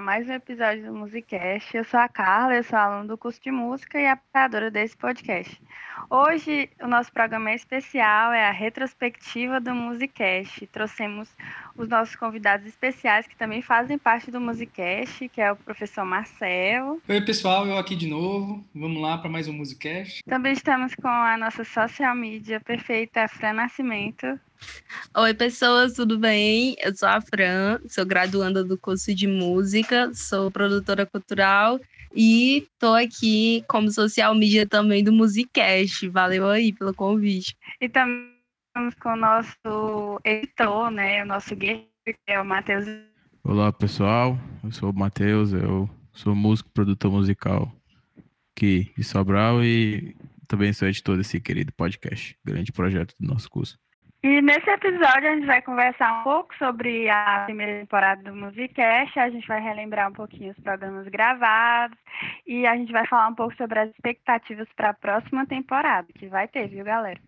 A mais um episódio do Musicast. Eu sou a Carla, eu sou aluna do curso de música e apoiadora desse podcast. Hoje, o nosso programa é especial, é a retrospectiva do Musicast. Trouxemos os nossos convidados especiais que também fazem parte do Musicast, que é o professor Marcelo. Oi, pessoal, eu aqui de novo. Vamos lá para mais um Musicast. Também estamos com a nossa social media perfeita, Fran Nascimento. Oi, pessoas, tudo bem? Eu sou a Fran, sou graduanda do curso de música, sou produtora cultural e tô aqui como social media também do Musicast. Valeu aí pelo convite. E também estamos com o nosso editor, né? O nosso guerreiro, que é o Matheus. Olá, pessoal. Eu sou o Matheus, eu sou músico, produtor musical aqui de Sobral e também sou editor desse querido podcast, grande projeto do nosso curso. E nesse episódio a gente vai conversar um pouco sobre a primeira temporada do Musicast, a gente vai relembrar um pouquinho os programas gravados e a gente vai falar um pouco sobre as expectativas para a próxima temporada, que vai ter, viu, galera?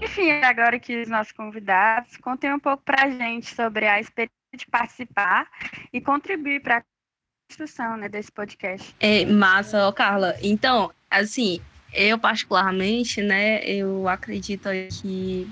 Enfim, agora que os nossos convidados contem um pouco para a gente sobre a experiência de participar e contribuir para a construção né, desse podcast. É, massa, ó, Carla. Então, assim, eu, particularmente, né, eu acredito que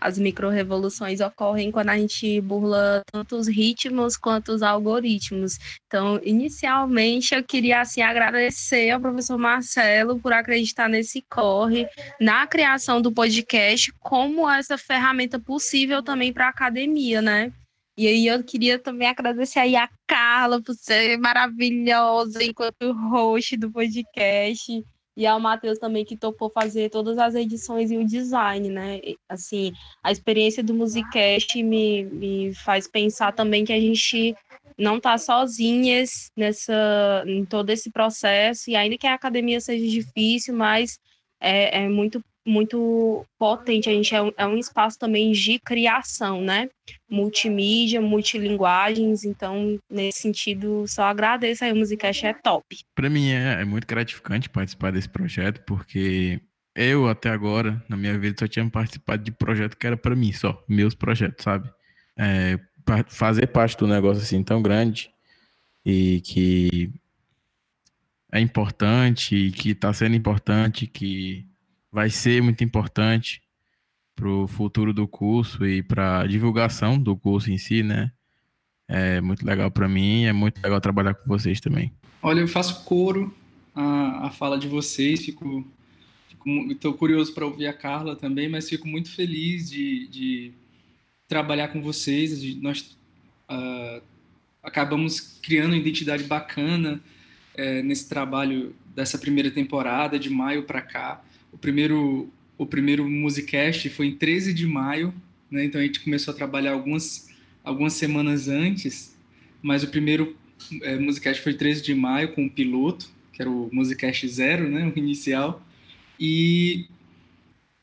as micro-revoluções ocorrem quando a gente burla tanto os ritmos quanto os algoritmos. Então, inicialmente, eu queria assim, agradecer ao professor Marcelo por acreditar nesse corre, na criação do podcast, como essa ferramenta possível também para a academia, né? E aí eu queria também agradecer aí a Carla por ser maravilhosa enquanto host do podcast e ao Matheus também que topou fazer todas as edições e o design, né? Assim, a experiência do Musicast me, me faz pensar também que a gente não está sozinhas nessa em todo esse processo e ainda que a academia seja difícil, mas é, é muito muito potente. A gente é um, é um espaço também de criação, né? Multimídia, multilinguagens. Então, nesse sentido, só agradeço aí. O Musicast é top. Para mim é, é muito gratificante participar desse projeto, porque eu, até agora, na minha vida, só tinha participado de projeto que era para mim, só. Meus projetos, sabe? É, fazer parte do negócio assim tão grande e que é importante, que está sendo importante, que vai ser muito importante para o futuro do curso e para divulgação do curso em si, né? É muito legal para mim, é muito legal trabalhar com vocês também. Olha, eu faço coro a, a fala de vocês, fico, estou curioso para ouvir a Carla também, mas fico muito feliz de, de trabalhar com vocês. De, nós uh, acabamos criando uma identidade bacana uh, nesse trabalho dessa primeira temporada, de maio para cá. O primeiro, o primeiro Musicast foi em 13 de maio, né? então a gente começou a trabalhar algumas, algumas semanas antes, mas o primeiro é, Musicast foi 13 de maio com o piloto, que era o Musicast Zero, né? o inicial. E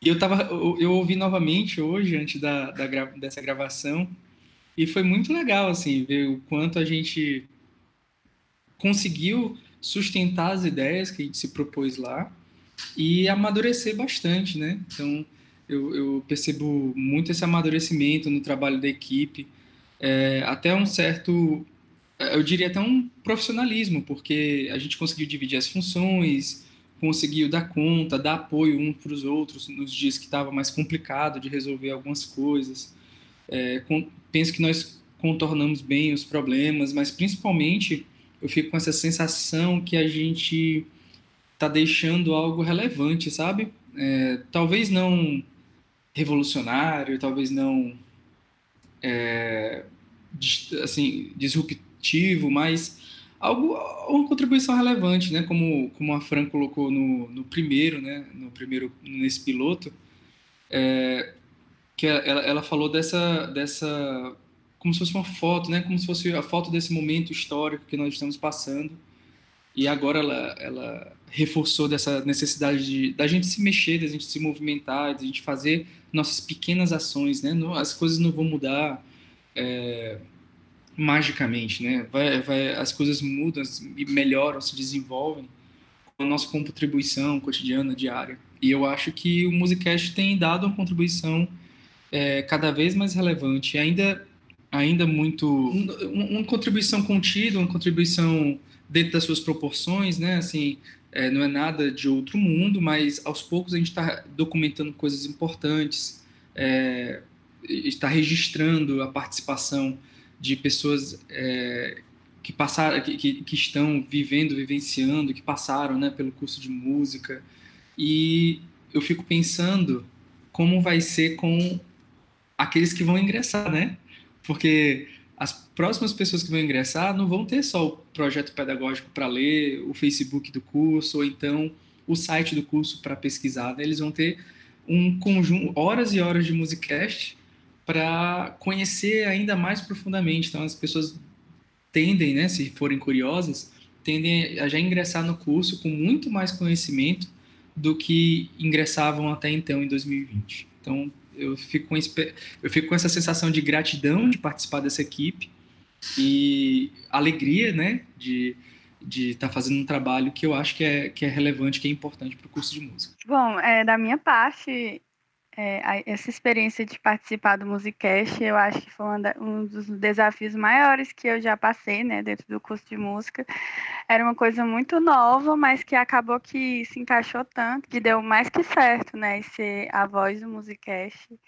eu, tava, eu, eu ouvi novamente hoje, antes da, da, dessa gravação, e foi muito legal assim, ver o quanto a gente conseguiu sustentar as ideias que a gente se propôs lá e amadurecer bastante, né? Então, eu, eu percebo muito esse amadurecimento no trabalho da equipe, é, até um certo, eu diria até um profissionalismo, porque a gente conseguiu dividir as funções, conseguiu dar conta, dar apoio uns para os outros nos dias que estava mais complicado de resolver algumas coisas. É, com, penso que nós contornamos bem os problemas, mas principalmente eu fico com essa sensação que a gente está deixando algo relevante, sabe? É, talvez não revolucionário, talvez não é, assim disruptivo, mas algo uma contribuição relevante, né? Como como a Fran colocou no, no primeiro, né? No primeiro nesse piloto, é, que ela, ela falou dessa dessa como se fosse uma foto, né? Como se fosse a foto desse momento histórico que nós estamos passando e agora ela, ela reforçou dessa necessidade de da gente se mexer, da gente se movimentar, da gente fazer nossas pequenas ações, né? as coisas não vão mudar é, magicamente, né? Vai, vai, as coisas mudam, melhoram, se desenvolvem com a nossa contribuição cotidiana, diária. E eu acho que o Musicast tem dado uma contribuição é, cada vez mais relevante, ainda, ainda muito uma, uma contribuição contida, uma contribuição dentro das suas proporções, né? Assim, é, não é nada de outro mundo, mas aos poucos a gente está documentando coisas importantes, é, está registrando a participação de pessoas é, que passaram, que, que, estão vivendo, vivenciando, que passaram, né, pelo curso de música. E eu fico pensando como vai ser com aqueles que vão ingressar, né? Porque as próximas pessoas que vão ingressar não vão ter só o projeto pedagógico para ler, o Facebook do curso, ou então o site do curso para pesquisar. Né? Eles vão ter um conjunto, horas e horas de musicast para conhecer ainda mais profundamente. Então, as pessoas tendem, né, se forem curiosas, tendem a já ingressar no curso com muito mais conhecimento do que ingressavam até então, em 2020. Então, eu fico com, eu fico com essa sensação de gratidão de participar dessa equipe e alegria, né, de de estar tá fazendo um trabalho que eu acho que é, que é relevante, que é importante para o curso de música. Bom, é, da minha parte, é, essa experiência de participar do Musicast, eu acho que foi um dos desafios maiores que eu já passei, né, dentro do curso de música. Era uma coisa muito nova, mas que acabou que se encaixou tanto, que deu mais que certo, né, ser a voz do Musicast.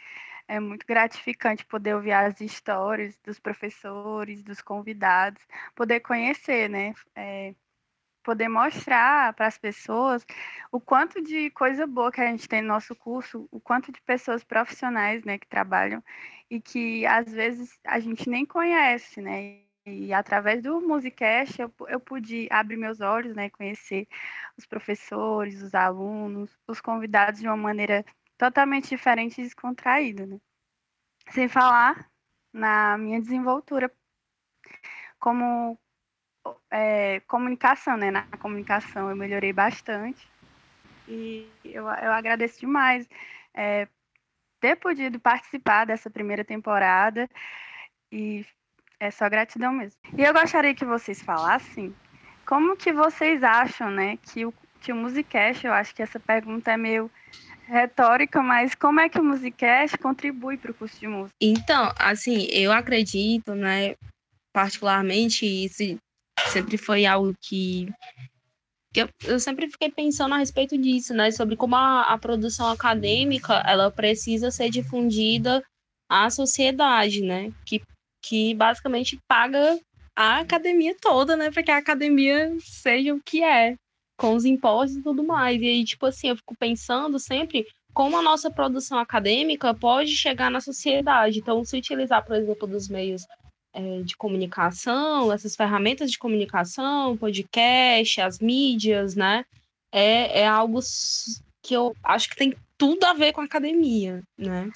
É muito gratificante poder ouvir as histórias dos professores, dos convidados, poder conhecer, né, é, poder mostrar para as pessoas o quanto de coisa boa que a gente tem no nosso curso, o quanto de pessoas profissionais, né, que trabalham e que às vezes a gente nem conhece, né? E através do Musicast eu, eu pude abrir meus olhos, né, conhecer os professores, os alunos, os convidados de uma maneira totalmente diferente e descontraída, né? Sem falar na minha desenvoltura como é, comunicação, né? Na comunicação eu melhorei bastante e eu, eu agradeço demais é, ter podido participar dessa primeira temporada e é só gratidão mesmo. E eu gostaria que vocês falassem como que vocês acham, né, que o, que o Musicast, eu acho que essa pergunta é meio retórica, mas como é que o Musicast contribui para o curso de música? Então, assim, eu acredito, né, particularmente, isso sempre foi algo que, que eu, eu, sempre fiquei pensando a respeito disso, né? Sobre como a, a produção acadêmica ela precisa ser difundida à sociedade, né? Que, que basicamente paga a academia toda, né? Para que a academia seja o que é, com os impostos e tudo mais. E aí, tipo assim, eu fico pensando sempre como a nossa produção acadêmica pode chegar na sociedade. Então, se utilizar, por exemplo, dos meios é, de comunicação, essas ferramentas de comunicação, podcast, as mídias, né? É, é algo que eu acho que tem tudo a ver com a academia, né?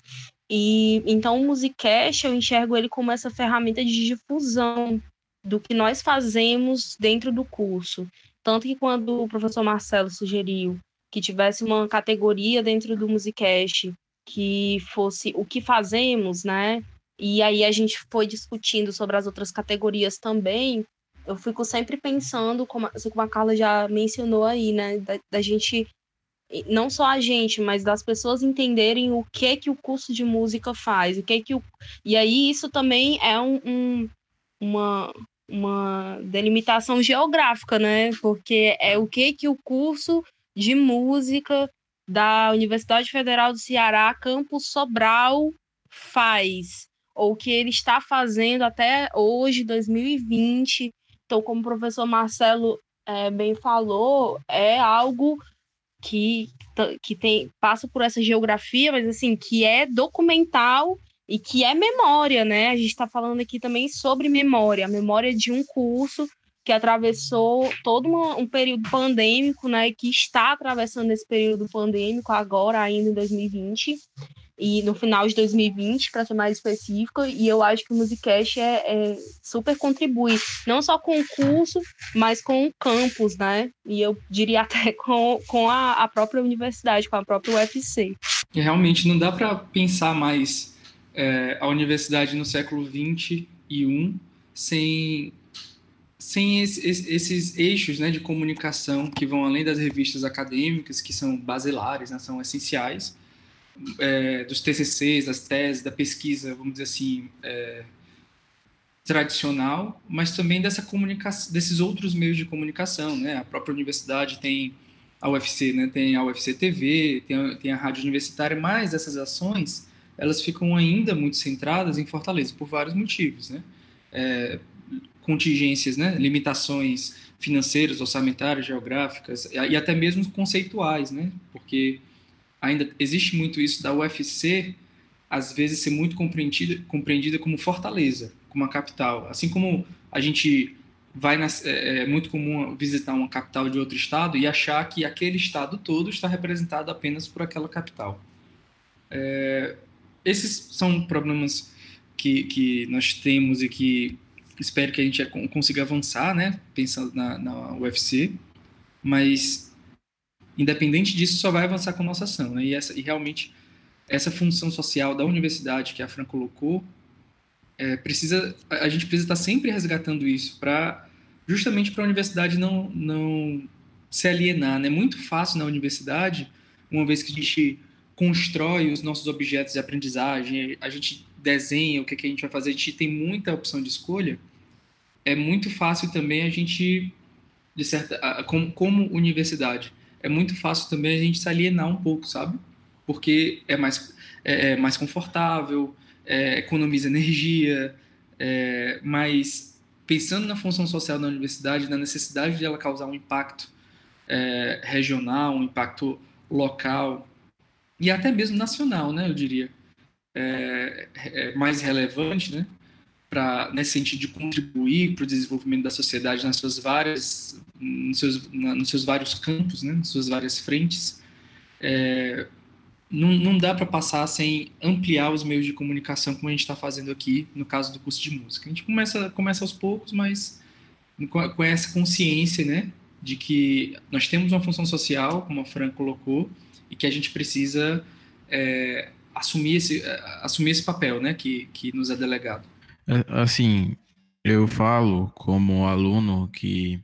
E então o Musicast eu enxergo ele como essa ferramenta de difusão do que nós fazemos dentro do curso. Tanto que quando o professor Marcelo sugeriu que tivesse uma categoria dentro do Musicast que fosse o que fazemos, né? E aí a gente foi discutindo sobre as outras categorias também. Eu fico sempre pensando, como, assim como a Carla já mencionou aí, né, da, da gente não só a gente, mas das pessoas entenderem o que que o curso de música faz, o que que o... e aí isso também é um, um, uma uma delimitação geográfica, né? Porque é o que que o curso de música da Universidade Federal do Ceará, campus Sobral, faz ou que ele está fazendo até hoje, 2020. Então, como o professor Marcelo é, bem falou, é algo que, que tem, passa por essa geografia, mas assim, que é documental e que é memória, né? A gente está falando aqui também sobre memória, a memória de um curso que atravessou todo uma, um período pandêmico, né? Que está atravessando esse período pandêmico agora, ainda em 2020 e no final de 2020, para ser mais específico, e eu acho que o Musicast é, é, super contribui, não só com o curso, mas com o campus, né? E eu diria até com, com a, a própria universidade, com a própria UFC. E realmente não dá para pensar mais é, a universidade no século 21 sem sem esses, esses eixos né, de comunicação que vão além das revistas acadêmicas, que são basilares, né, são essenciais, é, dos TCCs, das teses, da pesquisa, vamos dizer assim, é, tradicional, mas também dessa comunicação, desses outros meios de comunicação, né? A própria universidade tem a UFC, né? Tem a UFC TV, tem a, tem a rádio universitária, mas essas ações elas ficam ainda muito centradas em Fortaleza por vários motivos, né? É, contingências, né? Limitações financeiras, orçamentárias, geográficas e até mesmo conceituais, né? Porque ainda existe muito isso da UFC às vezes ser muito compreendida, compreendida como Fortaleza, como uma capital. Assim como a gente vai na, é, é, muito comum visitar uma capital de outro estado e achar que aquele estado todo está representado apenas por aquela capital. É, esses são problemas que, que nós temos e que espero que a gente consiga avançar, né, pensando na, na UFC, mas independente disso, só vai avançar com nossa ação, né, e, essa, e realmente essa função social da universidade que a Fran colocou, é, precisa, a gente precisa estar sempre resgatando isso para justamente para a universidade não, não se alienar. É né? muito fácil na universidade, uma vez que a gente constrói os nossos objetos de aprendizagem, a gente desenha o que, que a gente vai fazer, a gente tem muita opção de escolha, é muito fácil também a gente, de certa, como, como universidade, é muito fácil também a gente se alienar um pouco, sabe? porque é mais, é, é mais confortável, é, economiza energia, é, mas pensando na função social da universidade, na necessidade de ela causar um impacto é, regional, um impacto local e até mesmo nacional, né, eu diria, é, é mais relevante, né, para nesse sentido de contribuir para o desenvolvimento da sociedade nas suas várias, nos seus, na, nos seus vários campos, né, nas suas várias frentes. É, não, não dá para passar sem ampliar os meios de comunicação como a gente está fazendo aqui no caso do curso de música. A gente começa, começa aos poucos, mas com, essa consciência, né, de que nós temos uma função social, como a Fran colocou, e que a gente precisa é, assumir, esse, assumir esse papel, né, que, que nos é delegado. É, assim, eu falo como aluno que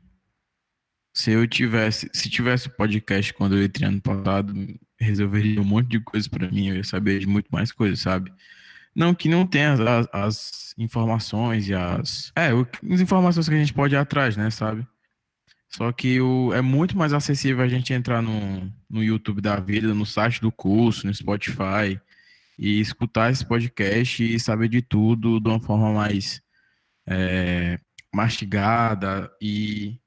se eu tivesse, se tivesse podcast quando eu entrei ano passado, resolveria um monte de coisa para mim, eu ia saber de muito mais coisas, sabe? Não que não tenha as, as informações e as. É, as informações que a gente pode ir atrás, né, sabe? Só que o, é muito mais acessível a gente entrar no, no YouTube da vida, no site do curso, no Spotify, e escutar esse podcast e saber de tudo de uma forma mais é, mastigada e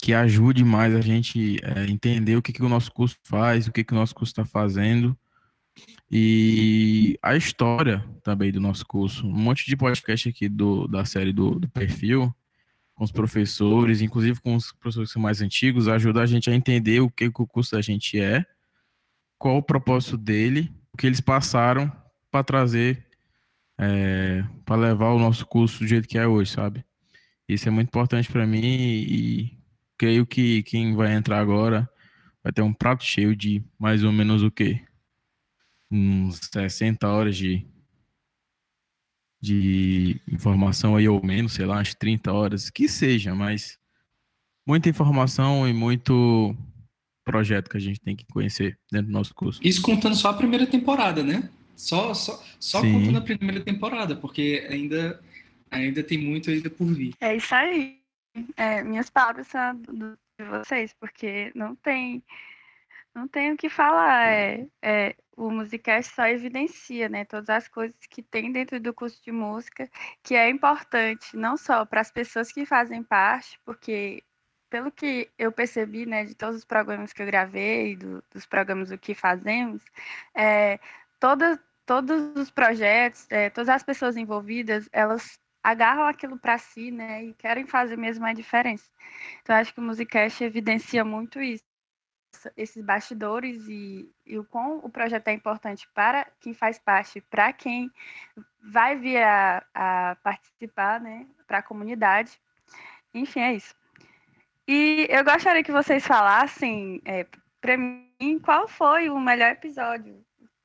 que ajude mais a gente é, entender o que, que o nosso curso faz, o que, que o nosso curso está fazendo e a história também do nosso curso. Um monte de podcast aqui do, da série do, do perfil, com os professores, inclusive com os professores que são mais antigos, ajuda a gente a entender o que, que o curso da gente é, qual o propósito dele, o que eles passaram para trazer, é, para levar o nosso curso do jeito que é hoje, sabe? Isso é muito importante para mim e creio que quem vai entrar agora vai ter um prato cheio de mais ou menos o quê? Uns 60 horas de, de informação aí, ou menos, sei lá, umas 30 horas, que seja, mas muita informação e muito projeto que a gente tem que conhecer dentro do nosso curso. Isso contando só a primeira temporada, né? Só, só, só contando a primeira temporada, porque ainda, ainda tem muito ainda por vir. É isso aí. É, minhas palavras são do, de vocês, porque não tem não tem o que falar. É, é, o Musicast só evidencia né, todas as coisas que tem dentro do curso de música, que é importante não só para as pessoas que fazem parte, porque pelo que eu percebi né, de todos os programas que eu gravei, do, dos programas do que fazemos, é, toda, todos os projetos, é, todas as pessoas envolvidas, elas agarram aquilo para si, né, e querem fazer mesmo a diferença. Então, acho que o Musicast evidencia muito isso, esses bastidores e, e o quão o projeto é importante para quem faz parte, para quem vai vir a, a participar, né, para a comunidade. Enfim, é isso. E eu gostaria que vocês falassem, é, para mim, qual foi o melhor episódio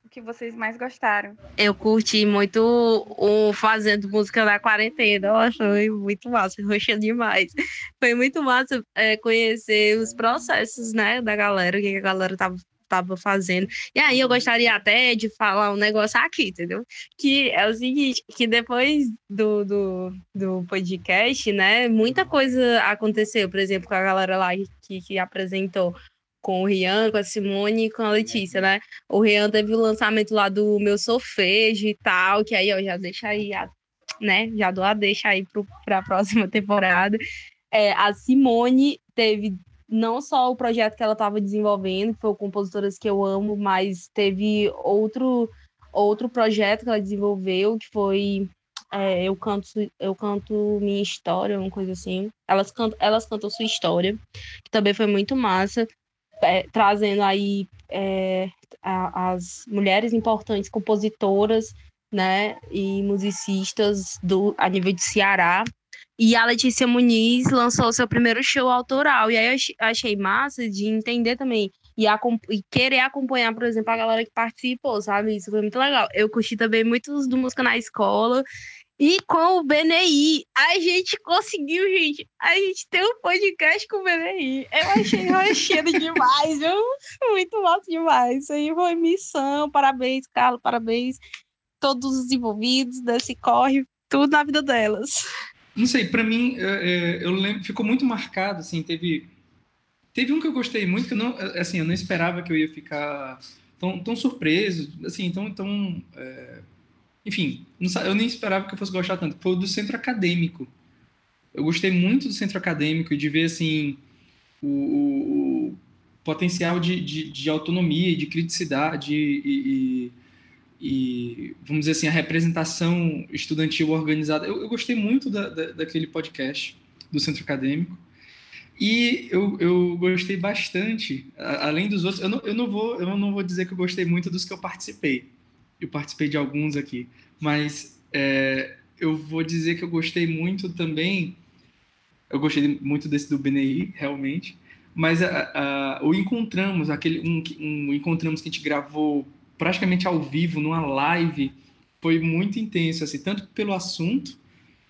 que vocês mais gostaram? Eu curti muito o Fazendo Música na Quarentena. Eu achei muito massa, roxa demais. Foi muito massa é, conhecer os processos, né, da galera, o que a galera tava estava fazendo. E aí eu gostaria até de falar um negócio aqui, entendeu? Que é o seguinte, que depois do, do, do podcast, né, muita coisa aconteceu, por exemplo, com a galera lá que, que apresentou com o Rian, com a Simone e com a Letícia, né? O Rian teve o lançamento lá do Meu Sofejo e tal, que aí eu já deixa aí, né? Já dou a deixa aí para a próxima temporada. É, a Simone teve não só o projeto que ela estava desenvolvendo, que foi Compositoras que eu amo, mas teve outro outro projeto que ela desenvolveu, que foi é, eu canto eu canto minha história, uma coisa assim. Elas cantam, elas cantam sua história, que também foi muito massa é, trazendo aí é, a, as mulheres importantes compositoras, né, e musicistas do a nível de Ceará. E a Letícia Muniz lançou seu primeiro show autoral. E aí eu achei massa de entender também e, e, querer acompanhar, por exemplo, a galera que participou, sabe? Isso foi muito legal. Eu curti também muitos do Música na Escola e com o BNI, a gente conseguiu, gente. A gente tem um podcast com o BNI. Eu achei rochedo demais, viu? Muito massa demais. Isso aí foi missão. Parabéns, Carlos. Parabéns todos os envolvidos desse corre, tudo na vida delas. Não sei, para mim, é, é, eu lembro, ficou muito marcado, assim, teve teve um que eu gostei muito que eu não, assim, eu não esperava que eu ia ficar tão, tão surpreso, assim, tão, tão é enfim, eu nem esperava que eu fosse gostar tanto. Foi o do centro acadêmico. Eu gostei muito do centro acadêmico e de ver, assim, o, o, o potencial de, de, de, autonomia de criticidade e, e, e, vamos dizer assim, a representação estudantil organizada. Eu, eu gostei muito da, da, daquele podcast do centro acadêmico. E eu, eu gostei bastante, além dos outros, eu não, eu, não vou, eu não vou dizer que eu gostei muito dos que eu participei, eu participei de alguns aqui, mas é, eu vou dizer que eu gostei muito também. Eu gostei muito desse do BNI, realmente. Mas a, a, o Encontramos, aquele um, um Encontramos que a gente gravou praticamente ao vivo, numa live, foi muito intenso, assim, tanto pelo assunto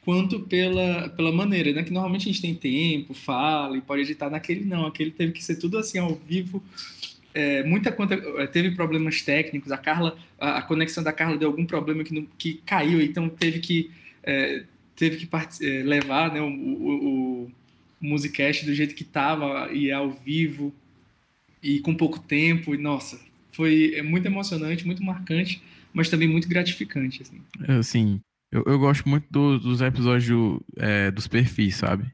quanto pela, pela maneira, né? Que normalmente a gente tem tempo, fala e pode editar. Naquele não, aquele teve que ser tudo assim ao vivo é, muita conta é, teve problemas técnicos. A Carla, a, a, conexão da Carla deu algum problema que, não, que caiu, então teve que é, teve que é, levar né, o, o, o Musicast do jeito que estava e ao vivo e com pouco tempo. E nossa, foi é muito emocionante, muito marcante, mas também muito gratificante. Assim, assim eu, eu gosto muito do, dos episódios é, dos perfis, sabe?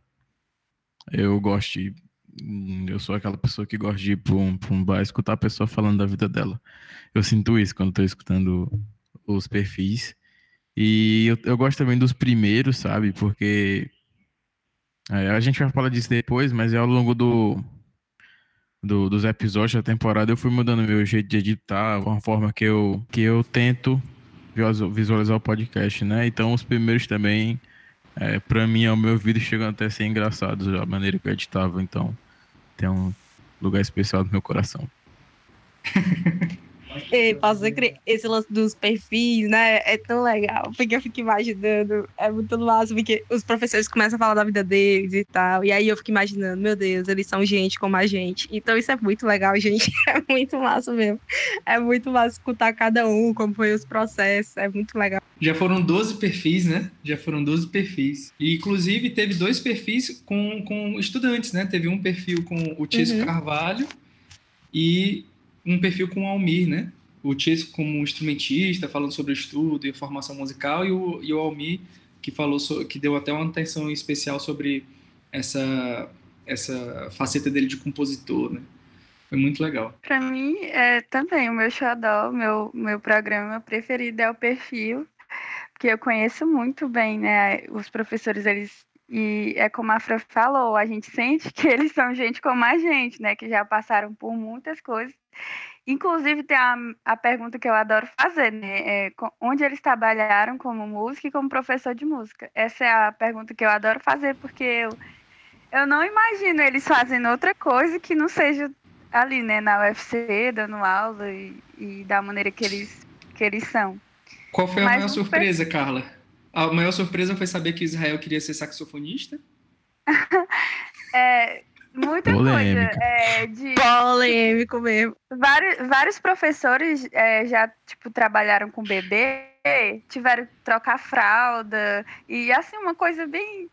Eu gosto de Hum, eu sou aquela pessoa que gosta de ir para um, pra um bar escutar a pessoa falando da vida dela. Eu sinto isso quando estou escutando os perfis. E eu, eu, gosto também dos primeiros, sabe? Porque é, a gente vai falar disso depois, mas é ao longo do, do, dos episódios da temporada eu fui mudando meu jeito de editar, uma forma que eu, que eu tento visualizar o podcast, né? Então os primeiros também, é, para mim, ao meu ouvido, chegam até a ser engraçados a maneira que eu editava. Então tem um lugar especial no meu coração. Ei, posso crer, esse lance dos perfis, né? É tão legal, porque eu fico imaginando, é muito massa, porque os professores começam a falar da vida deles e tal, e aí eu fico imaginando, meu Deus, eles são gente como a gente. Então isso é muito legal, gente. É muito massa mesmo. É muito massa escutar cada um, como foi os processos, é muito legal. Já foram 12 perfis, né? Já foram 12 perfis. E, inclusive, teve dois perfis com, com estudantes, né? Teve um perfil com o Tício uhum. Carvalho e um perfil com o Almir, né? O Tício como instrumentista, falando sobre estudo e formação musical, e o, e o Almir, que falou so, que deu até uma atenção especial sobre essa, essa faceta dele de compositor, né? Foi muito legal. Para mim, é, também, o meu xodó, meu, meu programa preferido é o perfil, porque eu conheço muito bem, né? Os professores, eles. E é como a Fran falou, a gente sente que eles são gente como a gente, né? Que já passaram por muitas coisas. Inclusive, tem a, a pergunta que eu adoro fazer, né? É, onde eles trabalharam como músico e como professor de música? Essa é a pergunta que eu adoro fazer, porque eu, eu não imagino eles fazendo outra coisa que não seja ali, né, na UFC, dando aula e, e da maneira que eles, que eles são. Qual foi a Mas maior surpresa, foi... Carla? A maior surpresa foi saber que Israel queria ser saxofonista? é, Muita Polêmica. coisa. É, de, Polêmico mesmo. vários, vários professores é, já, tipo, trabalharam com bebê, tiveram que trocar fralda. E, assim, uma coisa bem,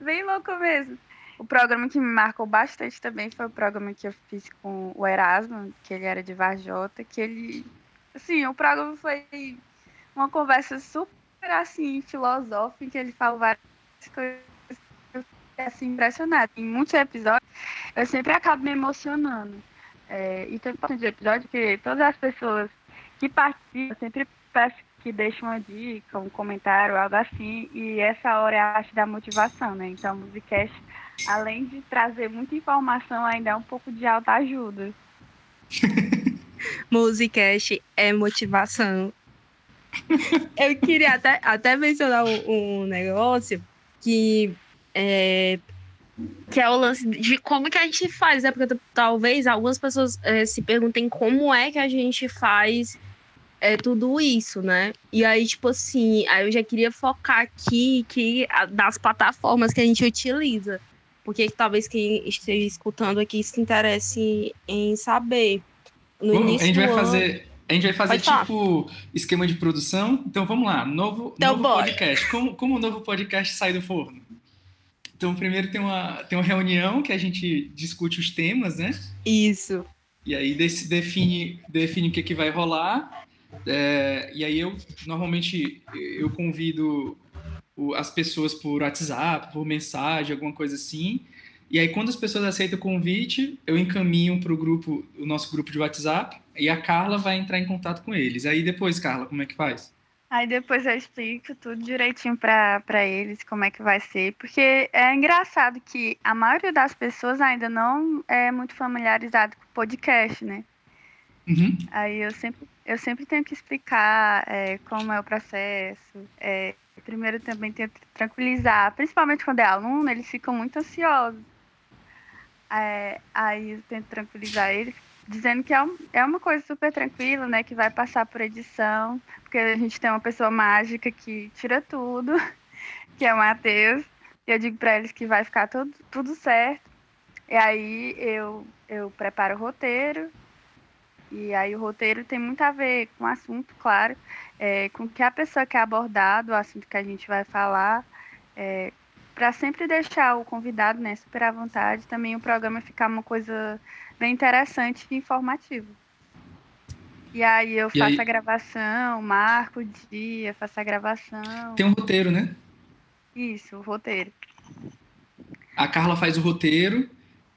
bem louca mesmo. O programa que me marcou bastante também foi o programa que eu fiz com o Erasmo, que ele era de Varjota, que ele... Assim, o programa foi uma conversa super, assim, filosófica, que ele falou várias coisas que eu fiquei, assim, impressionada. Em muitos episódios, eu sempre acabo me emocionando. É, e tem bastante episódio que todas as pessoas que participam, eu sempre peço que deixem uma dica, um comentário, algo assim, e essa hora é a parte da motivação, né? Então, o Musicast, além de trazer muita informação, ainda é um pouco de alta ajuda. Musicast é motivação. Eu queria até, até mencionar um, um negócio que é, que é o lance de como que a gente faz, né? Porque talvez algumas pessoas é, se perguntem como é que a gente faz é, tudo isso, né? E aí, tipo assim, aí eu já queria focar aqui que, das plataformas que a gente utiliza. Porque talvez quem esteja escutando aqui se interesse em saber. No início a gente vai ano- fazer, a gente vai fazer Pode falar. tipo esquema de produção. Então vamos lá, novo, Então novo bora. podcast. Como, como o novo podcast sai do forno? Então primeiro tem uma, tem uma reunião que a gente discute os temas, né? Isso. E aí desse- define, define o que, que vai rolar. É, e aí eu normalmente eu convido as pessoas por WhatsApp, por mensagem, alguma coisa assim. E aí quando as pessoas aceitam o convite, eu encaminho para o grupo, o nosso grupo de WhatsApp, e a Carla vai entrar em contato com eles. Aí depois, Carla, como é que faz? Aí depois eu explico tudo direitinho pra eles como é que vai ser, porque é engraçado que a maioria das pessoas ainda não é muito familiarizado com podcast, né? Uhum. Aí eu sempre, eu sempre tenho que explicar é, como é o processo. é, primeiro também tenho que tranquilizar, principalmente quando é aluno, eles ficam muito ansiosos. É, aí eu tento tranquilizar eles, dizendo que é, um- é uma coisa super tranquila, né? Que vai passar por edição, porque a gente tem uma pessoa mágica que tira tudo, que é o Matheus. E eu digo para eles que vai ficar tudo, tudo certo. E aí eu, eu preparo o roteiro, e aí o roteiro tem muito a ver com o assunto, claro, é, com o que a pessoa quer abordar, do assunto que a gente vai falar, para sempre deixar o convidado né, super à vontade, também o programa ficar uma coisa bem interessante e informativa. E aí eu E faço aí- a gravação, marco o dia, faço a gravação. Tem um roteiro, né? Isso, o roteiro. A Carla faz o roteiro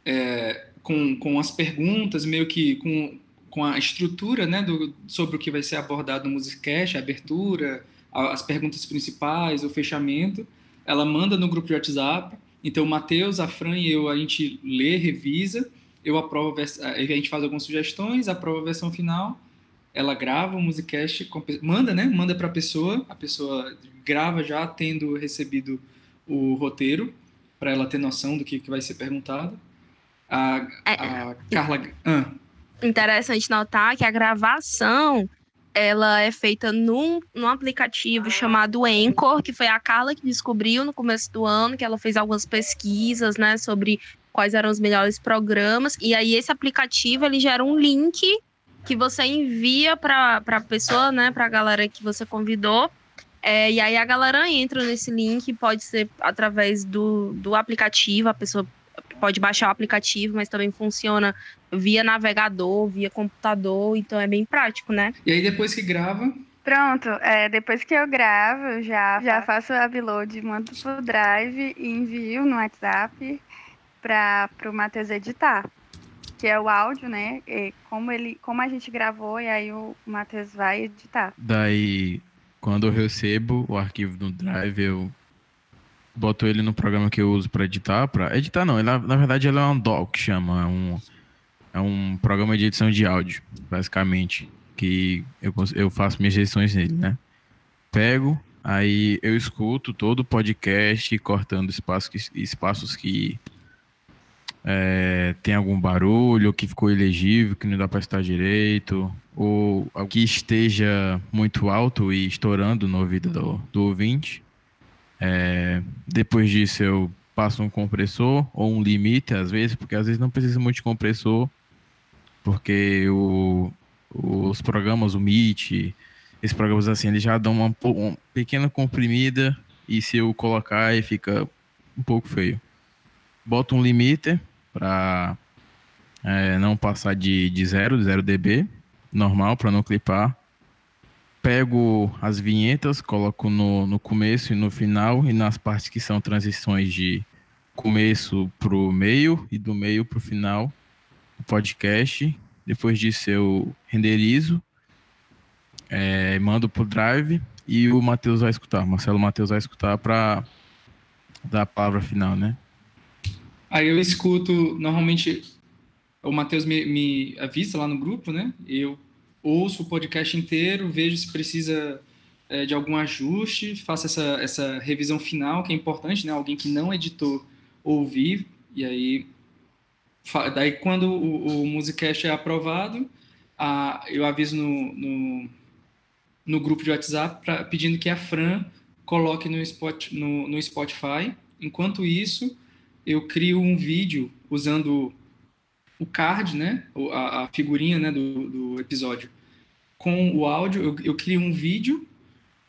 é, com, com as perguntas, meio que com, com a estrutura né, do, sobre o que vai ser abordado no Musicast, a abertura, as perguntas principais, o fechamento. Ela manda no grupo de WhatsApp. Então, o Matheus, a Fran e eu, a gente lê, revisa. Eu aprovo, a vers- a gente faz algumas sugestões, aprova a versão final. Ela grava o Musicast, manda, né? Manda para a pessoa. A pessoa grava já tendo recebido o roteiro para ela ter noção do que, que vai ser perguntado. A, É. a Carla. Ah, Interessante notar que a gravação ela é feita num, num aplicativo chamado Anchor, que foi a Carla que descobriu no começo do ano, que ela fez algumas pesquisas, né, sobre quais eram os melhores programas. E aí esse aplicativo ele gera um link que você envia para a pessoa, né, para a galera que você convidou. É, e aí a galera entra nesse link, pode ser através do, do aplicativo, a pessoa pode baixar o aplicativo, mas também funciona via navegador, via computador, então é bem prático, né? e aí, depois que grava, Pronto, é, depois que eu gravo, eu já, já faço o upload, mando pro Drive e envio no WhatsApp para o Matheus editar. Que é o áudio, né? E como, ele, como a gente gravou, e aí o Matheus vai editar. Daí, quando eu recebo o arquivo no Drive, eu boto ele no programa que eu uso para editar. Para editar, não, ele, na, na verdade ele é um que chama. É um, é um programa de edição de áudio, basicamente. Que eu, eu faço minhas edições nele, né? Pego, aí eu escuto todo o podcast, cortando espaços que, espaços que é, tem algum barulho, que ficou ilegível, que não dá para estar direito, ou que esteja muito alto e estourando no ouvido do, do ouvinte. É, depois disso, eu passo um compressor ou um limite, às vezes, porque às vezes não precisa muito de compressor, porque o, os programas, o Meet, esses programas assim, eles já dão uma, uma pequena comprimida e se eu colocar aí fica um pouco feio. Boto um limiter para é, não passar de, de 0, 0 dB, normal, para não clipar. Pego as vinhetas, coloco no, no começo e no final, e nas partes que são transições de começo para o meio e do meio para o final do podcast. Depois disso eu renderizo, é, mando pro drive e o Matheus vai escutar. Marcelo Matheus vai escutar para dar a palavra final, né? Aí eu escuto, normalmente o Matheus me, me avisa lá no grupo, né? Eu ouço o podcast inteiro, vejo se precisa é, de algum ajuste, faço essa, essa revisão final, que é importante, né? Alguém que não editou ouvir, e aí daí quando o, o Musicast é aprovado, a, eu aviso no, no, no, grupo de WhatsApp pra, pedindo que a Fran coloque no, Spot, no, no Spotify. Enquanto isso, eu crio um vídeo usando o card, né, a, a figurinha né, do, do, episódio, com o áudio, eu, eu crio um vídeo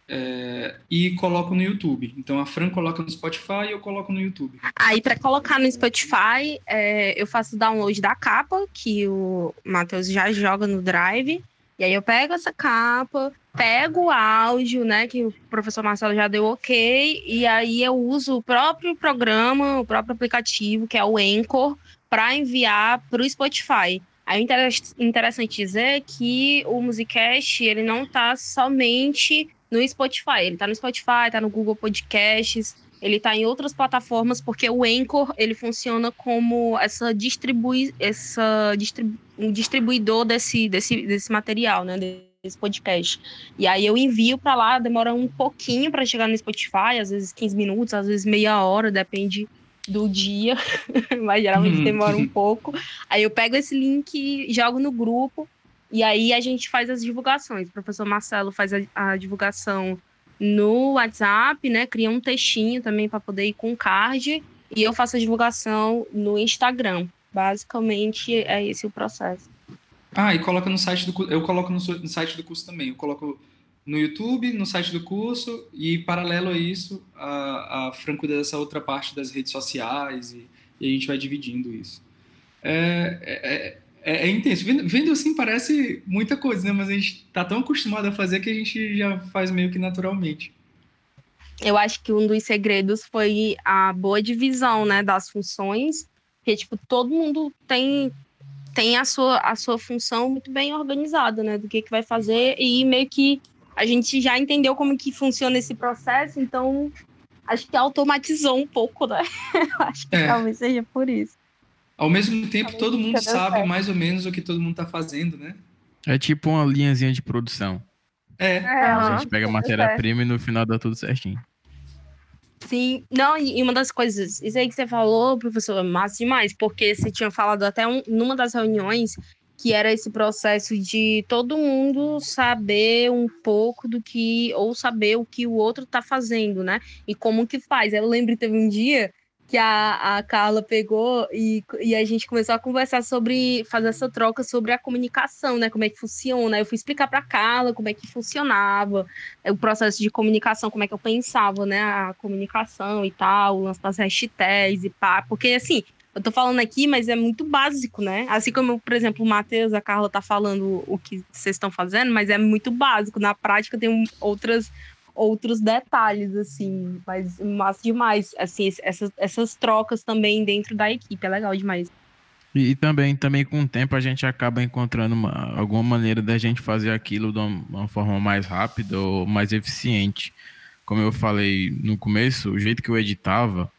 é, e coloco no YouTube. Então a Fran coloca no Spotify e eu coloco no YouTube. Aí para colocar no Spotify, é, eu faço o download da capa que o Matheus já joga no Drive. E aí eu pego essa capa, pego o áudio, né, que o professor Marcelo já deu ok, e aí eu uso o próprio programa, o próprio aplicativo, que é o Anchor, para enviar para o Spotify. Aí é interessante dizer que o Musicast, ele não está somente no Spotify. Ele está no Spotify, está no Google Podcasts, ele está em outras plataformas, porque o Anchor, ele funciona como essa distribui essa distribu um distribuidor desse, desse, desse material, né, desse podcast. E aí eu envio para lá, demora um pouquinho para chegar no Spotify, às vezes 15 minutos, às vezes meia hora, depende do dia, mas geralmente demora um pouco. Aí eu pego esse link, jogo no grupo e aí a gente faz as divulgações. O professor Marcelo faz a, a divulgação no WhatsApp, né? Cria um textinho também para poder ir com card e eu faço a divulgação no Instagram. Basicamente é esse o processo. Ah, e coloca no site do eu coloco no, no site do curso também. Eu coloco no YouTube, no site do curso, e paralelo a isso, a, a Fran dessa outra parte das redes sociais, e, e a gente vai dividindo isso. É, é, é, é intenso. Vendo, vendo, assim parece muita coisa, né? Mas a gente tá tão acostumado a fazer que a gente já faz meio que naturalmente. Eu acho que um dos segredos foi a boa divisão, né, das funções, porque, tipo, todo mundo tem tem a sua, a sua função muito bem organizada, né, do que que vai fazer, e meio que a gente já entendeu como que funciona esse processo, então acho que automatizou um pouco, né? acho que é. talvez seja por isso. Ao mesmo tempo, todo mundo sabe certo. mais ou menos o que todo mundo está fazendo, né? É tipo uma linhazinha de produção. É. é a gente pega a matéria-prima e no final dá tudo certinho. Sim, não, e uma das coisas, isso aí que você falou, professor, é massa demais, porque você tinha falado até um, numa das reuniões que era esse processo de todo mundo saber um pouco do que, ou saber o que o outro está fazendo, né? E como que faz. Eu lembro que teve um dia que a, a Carla pegou e, e a gente começou a conversar sobre, fazer essa troca sobre a comunicação, né? Como é que funciona. Eu fui explicar para Carla como é que funcionava, o processo de comunicação, como é que eu pensava, né? A comunicação e tal, o lance das hashtags e pá. Porque, assim, eu tô falando aqui, mas é muito básico, né? Assim como, por exemplo, o Matheus, a Carla tá falando o que vocês estão fazendo, mas é muito básico. Na prática tem outras outros detalhes, assim, mas massa demais. Assim, essas, essas trocas também dentro da equipe, é legal demais. E, e também, também com o tempo a gente acaba encontrando uma, alguma maneira da gente fazer aquilo de uma, uma forma mais rápida ou mais eficiente. Como eu falei no começo, o jeito que eu editava,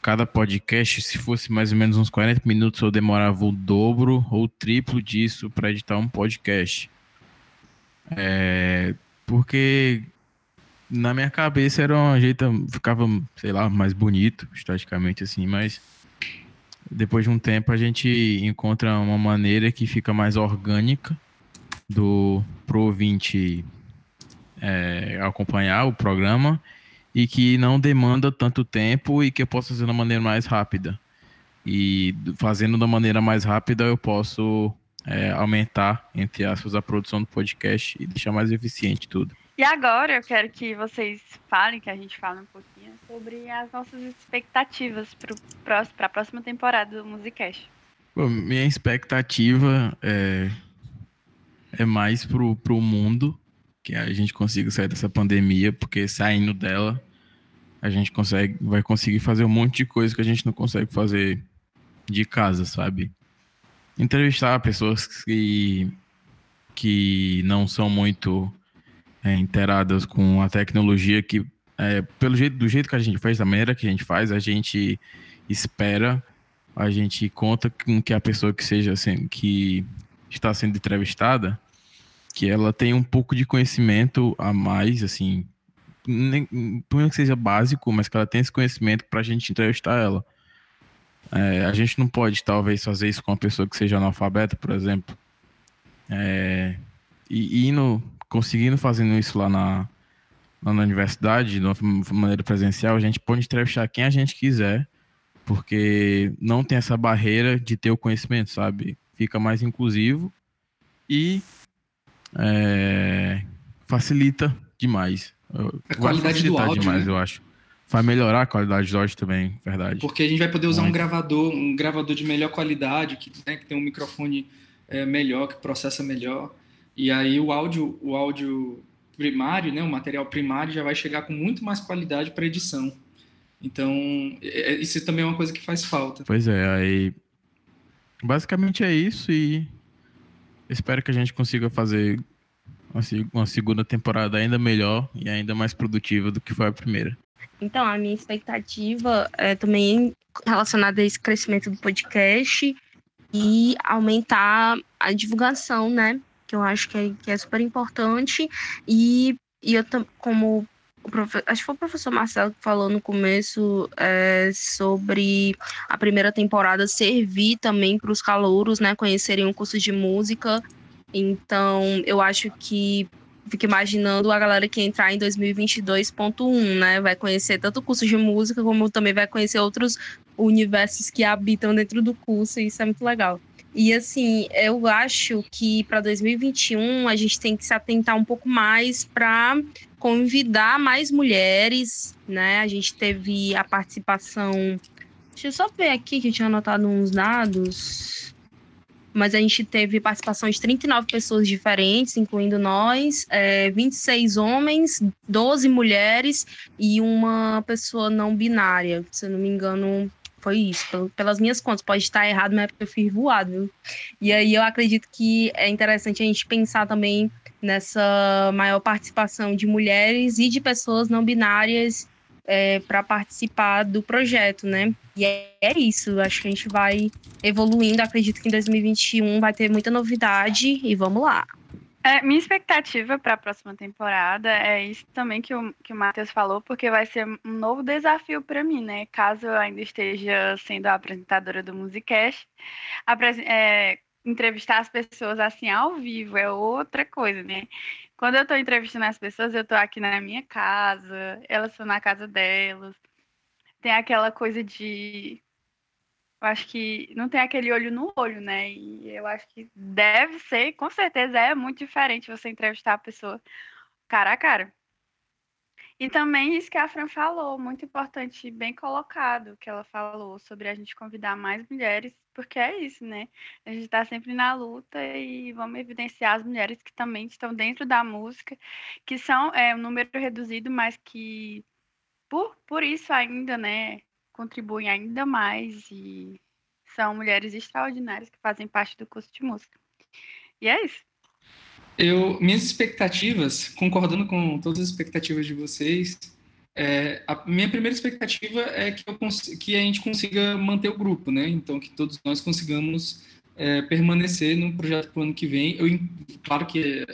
cada podcast, se fosse mais ou menos uns 40 minutos, eu demorava o dobro ou o triplo disso para editar um podcast. É, porque na minha cabeça era um jeito, ficava, sei lá, mais bonito, estaticamente assim, mas depois de um tempo a gente encontra uma maneira que fica mais orgânica do pro ouvinte é, acompanhar o programa e que não demanda tanto tempo e que eu posso fazer uma maneira mais rápida. E fazendo da maneira mais rápida, eu posso é, aumentar, entre aspas, a produção do podcast e deixar mais eficiente tudo. E agora eu quero que vocês falem, que a gente fale um pouquinho sobre as nossas expectativas para a próxima temporada do Musicast. Bom, minha expectativa é, é mais pro, pro mundo que a gente consiga sair dessa pandemia, porque saindo dela a gente consegue, vai conseguir fazer um monte de coisa que a gente não consegue fazer de casa, sabe? Entrevistar pessoas que, que não são muito é, inteiradas com a tecnologia, que é, pelo jeito, do jeito que a gente faz, da maneira que a gente faz, a gente espera, a gente conta com que a pessoa que seja assim, que está sendo entrevistada, que ela tem um pouco de conhecimento a mais, assim, nem, por que seja básico, mas que ela tenha esse conhecimento para a gente entrevistar ela. É, a gente não pode, talvez, fazer isso com uma pessoa que seja analfabeta, por exemplo. É, e indo, conseguindo fazendo isso lá na, na universidade, de uma maneira presencial, a gente pode entrevistar quem a gente quiser, porque não tem essa barreira de ter o conhecimento, sabe? Fica mais inclusivo e é, facilita demais. A qualidade do áudio. demais, né? eu acho. Vai melhorar a qualidade do áudio também, verdade. Porque a gente vai poder usar Muito. um gravador, um gravador de melhor qualidade, que, né, que tem um microfone é, melhor, que processa melhor. E aí o áudio, o áudio primário, né, o material primário já vai chegar com muito mais qualidade para edição. Então, é, é, isso também é uma coisa que faz falta. Pois é, aí basicamente é isso e espero que a gente consiga fazer uma segunda temporada ainda melhor e ainda mais produtiva do que foi a primeira. Então, a minha expectativa é também relacionada a esse crescimento do podcast e aumentar a divulgação, né? Que eu acho que é, que é super importante. E, e eu, como acho que foi o professor Marcelo que falou no começo é, sobre a primeira temporada servir também para os calouros, né, conhecerem o curso de música então, eu acho que fico imaginando a galera que entrar em 2022.1, né? Vai conhecer tanto o curso de música, como também vai conhecer outros universos que habitam dentro do curso, e isso é muito legal. E assim, eu acho que para 2021 a gente tem que se atentar um pouco mais para convidar mais mulheres, né? A gente teve a participação. Deixa eu só ver aqui que eu tinha anotado uns dados mas a gente teve participação de 39 pessoas diferentes, incluindo nós, é, 26 homens, 12 mulheres e uma pessoa não binária. Se eu não me engano, foi isso. Pelas minhas contas, pode estar errado, mas é eu fiz voado. Viu? E aí eu acredito que é interessante a gente pensar também nessa maior participação de mulheres e de pessoas não binárias é, para participar do projeto, né? E é, é, isso, acho que a gente vai evoluindo. Acredito que em 2021 vai ter muita novidade e vamos lá. É, minha expectativa para a próxima temporada é isso também que o, que o Matheus falou, porque vai ser um novo desafio para mim, né? Caso eu ainda esteja sendo a apresentadora do Musicast, é, entrevistar as pessoas assim ao vivo é outra coisa, né? Quando eu estou entrevistando as pessoas, eu estou aqui na minha casa, elas estão na casa delas. Tem aquela coisa de. Eu acho que não tem aquele olho no olho, né? E eu acho que deve ser, com certeza é muito diferente você entrevistar a pessoa cara a cara. E também isso que a Fran falou, muito importante, bem colocado, que ela falou sobre a gente convidar mais mulheres, porque é isso, né? A gente está sempre na luta e vamos evidenciar as mulheres que também estão dentro da música, que são é, um número reduzido, mas que por, por isso ainda, né, contribuem ainda mais e são mulheres extraordinárias que fazem parte do curso de música. E é isso. Eu, minhas expectativas, concordando com todas as expectativas de vocês, é, a minha primeira expectativa é que, que a gente consiga manter o grupo, né? Então, que todos nós consigamos é, permanecer no projeto para o ano que vem. Eu, claro que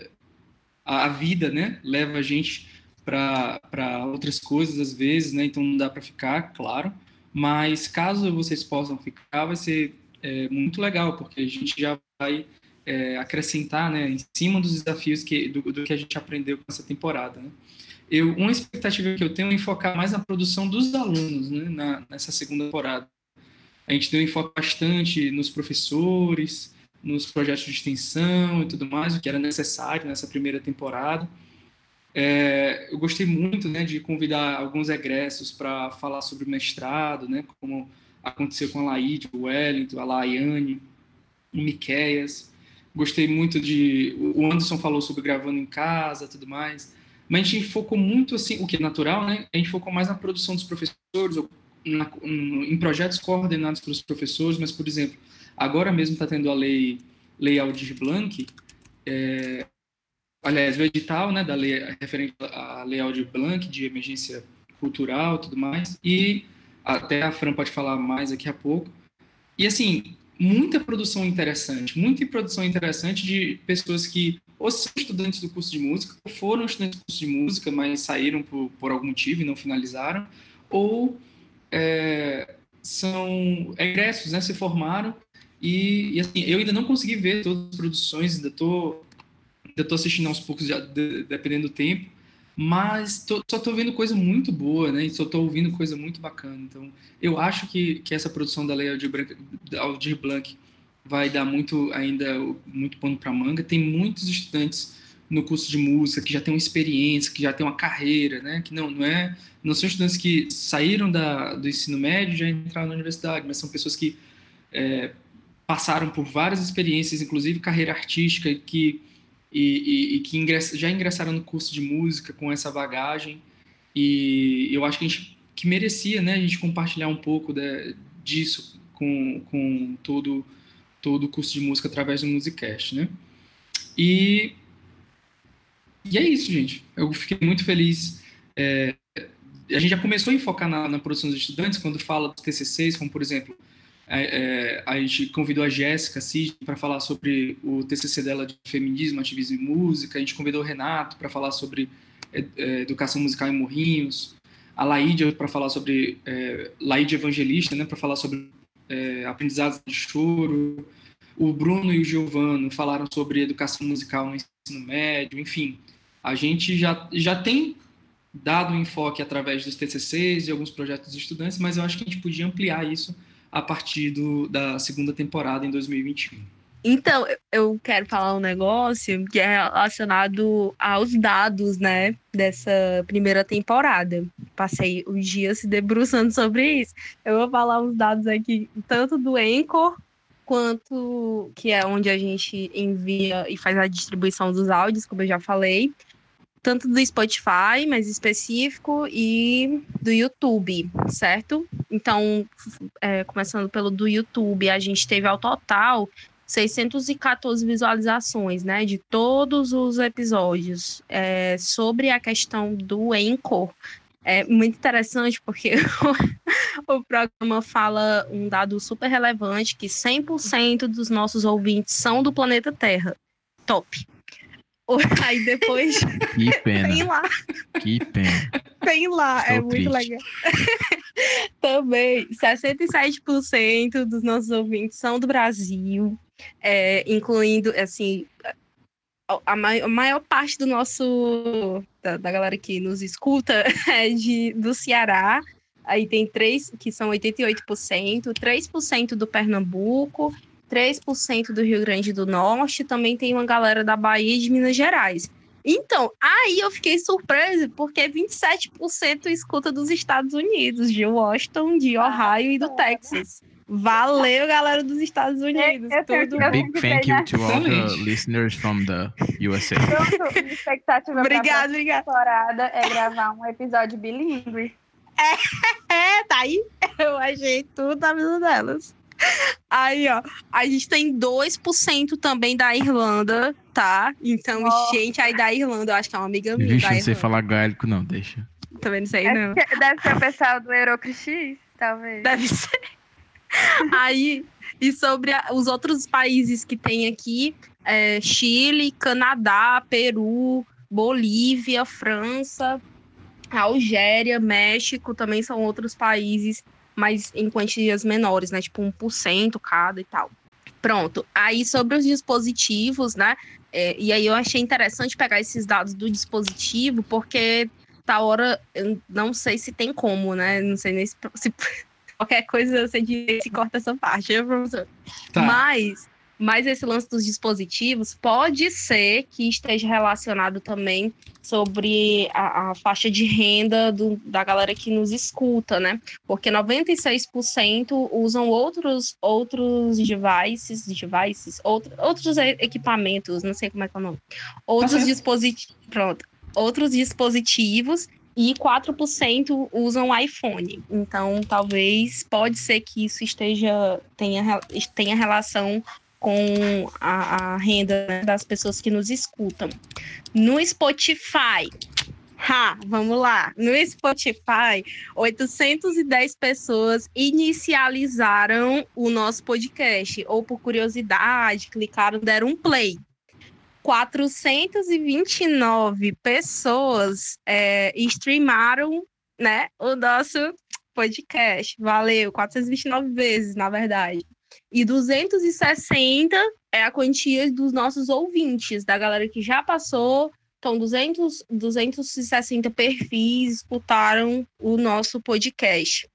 a, a vida, né, leva a gente para outras coisas às vezes, né? Então não dá para ficar, claro. Mas caso vocês possam ficar, vai ser é, muito legal, porque a gente já vai é, acrescentar né, em cima dos desafios que, do, do, que a gente aprendeu com essa temporada. Né? eu, uma expectativa que eu tenho é enfocar mais na produção dos alunos, né, na, nessa segunda temporada. A gente deu enfoque bastante nos professores, nos projetos de extensão e tudo mais, o que era necessário nessa primeira temporada. É, eu gostei muito né, de convidar alguns egressos para falar sobre mestrado, né, como aconteceu com a Laíde, o Wellington, a Laiane, o Miqueias. Gostei muito de... O Anderson falou sobre gravando em casa tudo mais. Mas a gente focou muito, assim, o que é natural, né? A gente focou mais na produção dos professores, ou na, em projetos coordenados pelos professores, mas, por exemplo, agora mesmo está tendo a lei, lei Aldir Blanc, é, aliás, o edital né, da lei referente à lei Aldir Blanc, de emergência cultural tudo mais, e até a Fran pode falar mais daqui a pouco. E, assim, muita produção interessante, muita produção interessante de pessoas que ou são estudantes do curso de música, ou foram estudantes do curso de música, mas saíram por, por algum motivo e não finalizaram, ou é, são egressos, né, se formaram, e, e, assim, eu ainda não consegui ver todas as produções, ainda estou ainda tô assistindo aos poucos, já, de, dependendo do tempo, mas tô, só estou vendo coisa muito boa, né, só estou ouvindo coisa muito bacana, então eu acho que, que essa produção da Lei Aldir Blanc, Aldir Blanc vai dar muito ainda muito pano para manga. Tem muitos estudantes no curso de música que já têm uma experiência, que já têm uma carreira, né? Que não não é não são estudantes que saíram da, do ensino médio e já entraram na universidade, mas são pessoas que é, passaram por várias experiências, inclusive carreira artística, que e, e, e que ingress, já ingressaram no curso de música com essa bagagem. E eu acho que a gente que merecia, né? A gente compartilhar um pouco de, disso com, com todo todo o curso de música através do Musicast, né? E, e é isso, gente. Eu fiquei muito feliz. É, a gente já começou a enfocar na, na, produção dos estudantes quando fala dos TCCs, como por exemplo, é, é, a gente convidou a Jéssica Cid para falar sobre o TCC dela de feminismo, ativismo e música. A gente convidou o Renato para falar sobre é, é, educação musical em Morrinhos. A Laíde para falar sobre é, Laíde Evangelista, né, para falar sobre é, aprendizados de choro. O Bruno e o Giovano falaram sobre educação musical no ensino médio, enfim. A gente já, já tem dado um enfoque através dos TCCs e alguns projetos de estudantes, mas eu acho que a gente podia ampliar isso a partir do, da segunda temporada em 2021. Então, eu quero falar um negócio que é relacionado aos dados, né, dessa primeira temporada. Passei os dias se debruçando sobre isso. Eu vou falar uns dados aqui, tanto do Anchor quanto que é onde a gente envia e faz a distribuição dos áudios, como eu já falei, tanto do Spotify, mais específico, e do YouTube, certo? Então, é, começando pelo do YouTube, a gente teve ao total 614 visualizações, né, de todos os episódios é, sobre a questão do Anchor. É muito interessante porque o programa fala um dado super relevante que 100% dos nossos ouvintes são do planeta Terra. Top. Aí depois. Que pena. Tem lá. Que pena. Tem lá, Estou é muito triste. legal. Também, 67% dos nossos ouvintes são do Brasil, é, incluindo, assim, a, maior, a maior parte do nosso. Da, da, galera que nos escuta é de, do Ceará. Aí tem três, que são 88%, 3% do Pernambuco, 3% do Rio Grande do Norte, também tem uma galera da Bahia e de Minas Gerais. Então, aí eu fiquei surpresa, porque 27% escuta dos Estados Unidos, de Washington, de Ohio e do Texas. Valeu, galera dos Estados Unidos. Eu, eu tudo. Big thank you to all the listeners from the USA. Minha expectativa obrigada, obrigada. temporada é gravar um episódio bilíngue. É, é, tá aí. Eu achei tudo na vida delas. Aí, ó, a gente tem 2% também da Irlanda, tá? Então, oh. gente aí da Irlanda, eu acho que é uma amiga minha. Vixe, não sei falar gaélico, não, deixa. Também não sei, não. Deve ser o pessoal do Eurocrix, talvez. Deve ser. aí, e sobre a, os outros países que tem aqui, é, Chile, Canadá, Peru, Bolívia, França, Algéria, México, também são outros países mas em quantias menores, né? Tipo 1% cada e tal. Pronto. Aí sobre os dispositivos, né? É, e aí eu achei interessante pegar esses dados do dispositivo, porque tal hora, eu não sei se tem como, né? Não sei nem se, se qualquer coisa você diz se corta essa parte, né, professor? Tá. Mas mas esse lance dos dispositivos pode ser que esteja relacionado também sobre a, a faixa de renda do, da galera que nos escuta, né? Porque 96% usam outros, outros devices, devices outro, outros equipamentos, não sei como é que é o nome. Outros uhum. dispositivos. Pronto. Outros dispositivos e 4% usam iPhone. Então, talvez pode ser que isso esteja tenha, tenha relação com a, a renda né, das pessoas que nos escutam. No Spotify, Ha, vamos lá. No Spotify, 810 pessoas inicializaram o nosso podcast, ou por curiosidade, clicaram, deram um play. 429 pessoas é, streamaram né, o nosso podcast. Valeu, 429 vezes, na verdade. E 260 é a quantia dos nossos ouvintes, da galera que já passou. Então, 200, 260 perfis escutaram o nosso podcast.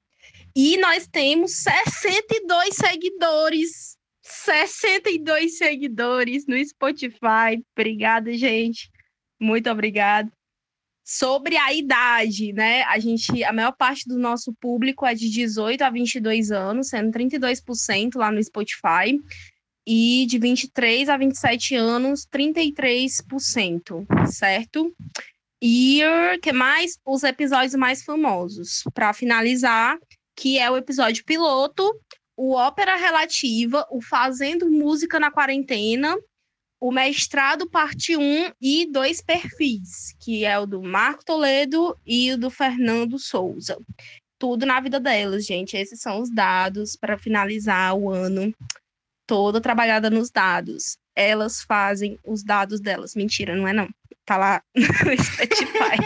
E nós temos 62 seguidores. 62 seguidores no Spotify. Obrigada, gente. Muito obrigada sobre a idade, né? A gente, a maior parte do nosso público é de 18 a 22 anos, sendo 32% lá no Spotify, e de 23 a 27 anos, 33%, certo? E que mais? Os episódios mais famosos. Para finalizar, que é o episódio piloto, o Ópera Relativa, o Fazendo Música na Quarentena o mestrado parte 1 e dois perfis, que é o do Marco Toledo e o do Fernando Souza. Tudo na vida delas, gente. Esses são os dados para finalizar o ano toda trabalhada nos dados. Elas fazem os dados delas. Mentira, não é não. Tá lá no Spotify.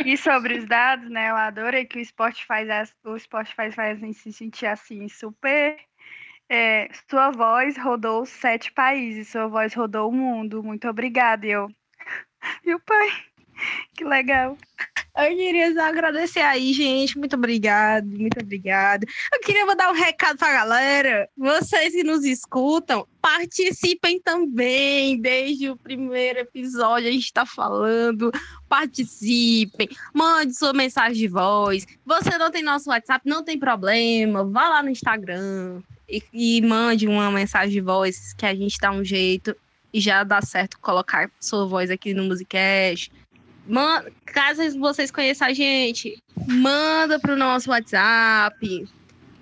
e sobre os dados, né? Eu adorei que o Spotify, o Spotify faz a gente se sentir assim super é, sua voz rodou sete países, sua voz rodou o mundo. Muito obrigada. E eu. Pai, que legal. Eu queria só agradecer aí, gente. Muito obrigado, muito obrigado. Eu queria mandar um recado pra galera. Vocês que nos escutam, participem também. Desde o primeiro episódio a gente tá falando. Participem, mande sua mensagem de voz. Você não tem nosso WhatsApp, não tem problema. Vá lá no Instagram, e, e mande uma mensagem de voz que a gente dá um jeito e já dá certo colocar sua voz aqui no Musicast. Man, caso vocês conheçam a gente, manda pro nosso WhatsApp.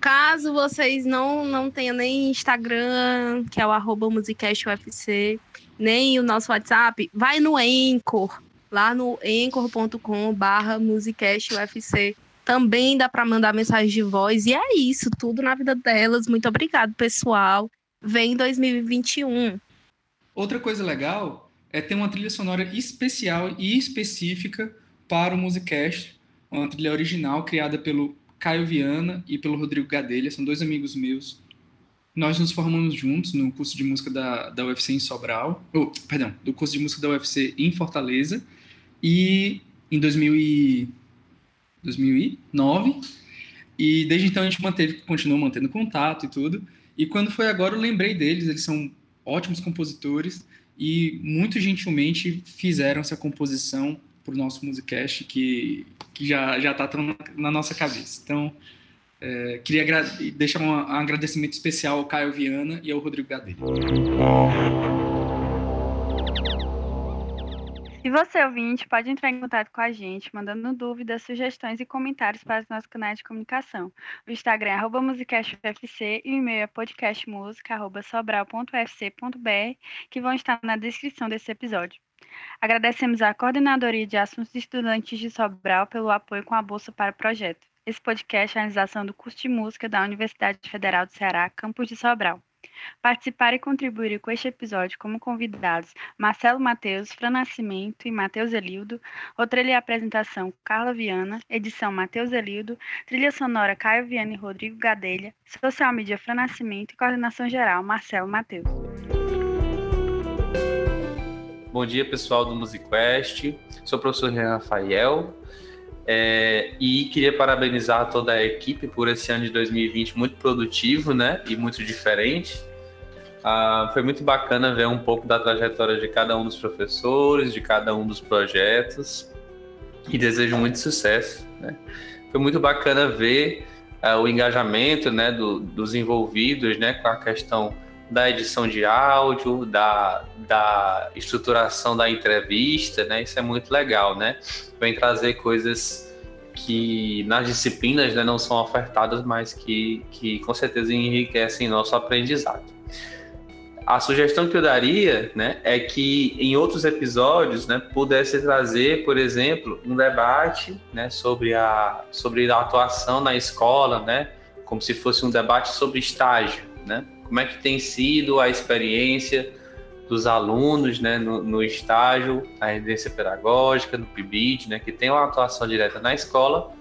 Caso vocês não, não tenham nem Instagram, que é o arroba musicastufc, nem o nosso WhatsApp, vai no Anchor, lá no anchor.com barra musicastufc também dá para mandar mensagem de voz. E é isso, tudo na vida delas. Muito obrigado, pessoal. Vem 2021. Outra coisa legal é ter uma trilha sonora especial e específica para o Musicast. Uma trilha original criada pelo Caio Viana e pelo Rodrigo Gadelha. São dois amigos meus. Nós nos formamos juntos no curso de música da, da UFC em Sobral. Oh, perdão, do curso de música da UFC em Fortaleza. E em 2000 e 2009. E desde então a gente manteve, continuou mantendo contato e tudo. E quando foi agora eu lembrei deles, eles são ótimos compositores e muito gentilmente fizeram essa composição para o nosso Musicast que, que já já está na nossa cabeça. Então, é, queria deixar um, agradecimento especial ao Caio Viana e ao Rodrigo Gadelha. E você, ouvinte, pode entrar em contato com a gente, mandando dúvidas, sugestões e comentários para os nossos canais de comunicação. O Instagram é arroba musicastufc e o e-mail é podcastmusica.sobral.ufc.br, que vão estar na descrição desse episódio. Agradecemos à Coordenadoria de Assuntos Estudantes de Sobral pelo apoio com a Bolsa para o projeto. Esse podcast é a realização do curso de música da Universidade Federal do Ceará, campus de Sobral. Participaram e contribuíram com este episódio como convidados Marcelo Mateus, Fran Nascimento e Matheus Elildo, trilha e apresentação Carla Viana, edição Matheus Elildo, trilha sonora Caio Viana e Rodrigo Gadelha, social media Fran Nascimento. E coordenação geral Marcelo Mateus. Bom dia, pessoal do MusicQuest. Sou o professor Renan Rafael é, e queria parabenizar toda a equipe por esse ano de 2020 muito produtivo né, e muito diferente. Ah, foi muito bacana ver um pouco da trajetória de cada um dos professores, de cada um dos projetos e desejo muito sucesso. Né? Foi muito bacana ver uh, o engajamento né, do, dos envolvidos né, com a questão da edição de áudio, da, da estruturação da entrevista, né? Isso é muito legal, né? Vem trazer coisas que nas disciplinas né, não são ofertadas, mas que, que com certeza enriquecem nosso aprendizado. A sugestão que eu daria né, é que em outros episódios né, pudesse trazer, por exemplo, um debate né, sobre, a, sobre a atuação na escola, né, como se fosse um debate sobre estágio. Né? Como é que tem sido a experiência dos alunos né, no, no estágio, na residência pedagógica, no PIBID, né, que tem uma atuação direta na escola,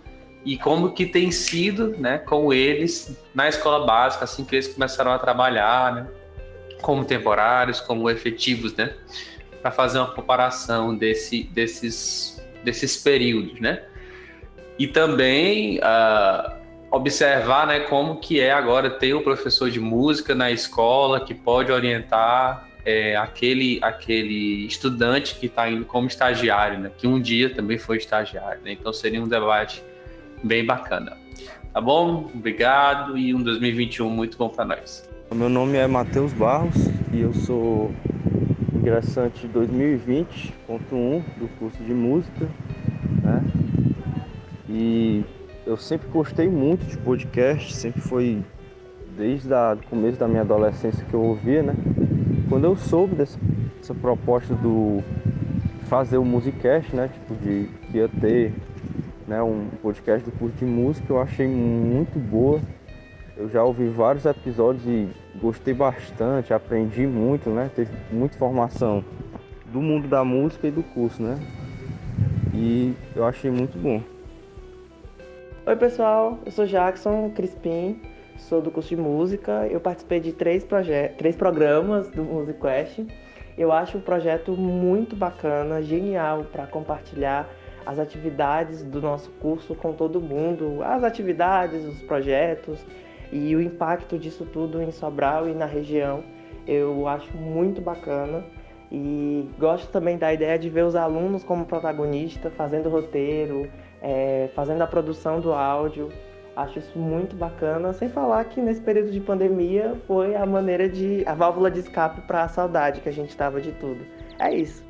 e como que tem sido né, com eles na escola básica, assim que eles começaram a trabalhar, né, como temporários, como efetivos, né, para fazer uma comparação desse, desses, desses períodos, né. E também uh, observar né, como que é agora ter o professor de música na escola que pode orientar é, aquele, aquele estudante que está indo como estagiário, né, que um dia também foi estagiário. Né, então seria um debate bem bacana. Tá bom? Obrigado e um 2021 muito bom para nós. Meu nome é Matheus Barros e eu sou ingressante 2020.1 do curso de música, né? E eu sempre gostei muito de podcast, sempre foi desde o começo da minha adolescência que eu ouvia, né? Quando eu soube dessa, dessa proposta do fazer o Musicast, né? Tipo, de que ia ter né, um podcast do curso de música, eu achei muito boa. Eu já ouvi vários episódios e gostei bastante, aprendi muito, né? Teve muita informação do mundo da música e do curso, né? E eu achei muito bom. Oi pessoal, eu sou Jackson Crispim, sou do curso de música. Eu participei de três, três programas do MusicQuest. Eu acho o projeto muito bacana, genial para compartilhar as atividades do nosso curso com todo mundo, as atividades, os projetos e o impacto disso tudo em Sobral e na região. Eu acho muito bacana e gosto também da ideia de ver os alunos como protagonista, fazendo roteiro, é, fazendo a produção do áudio. Acho isso muito bacana, sem falar que nesse período de pandemia foi a maneira de. a válvula de escape para a saudade que a gente tava de tudo. É isso.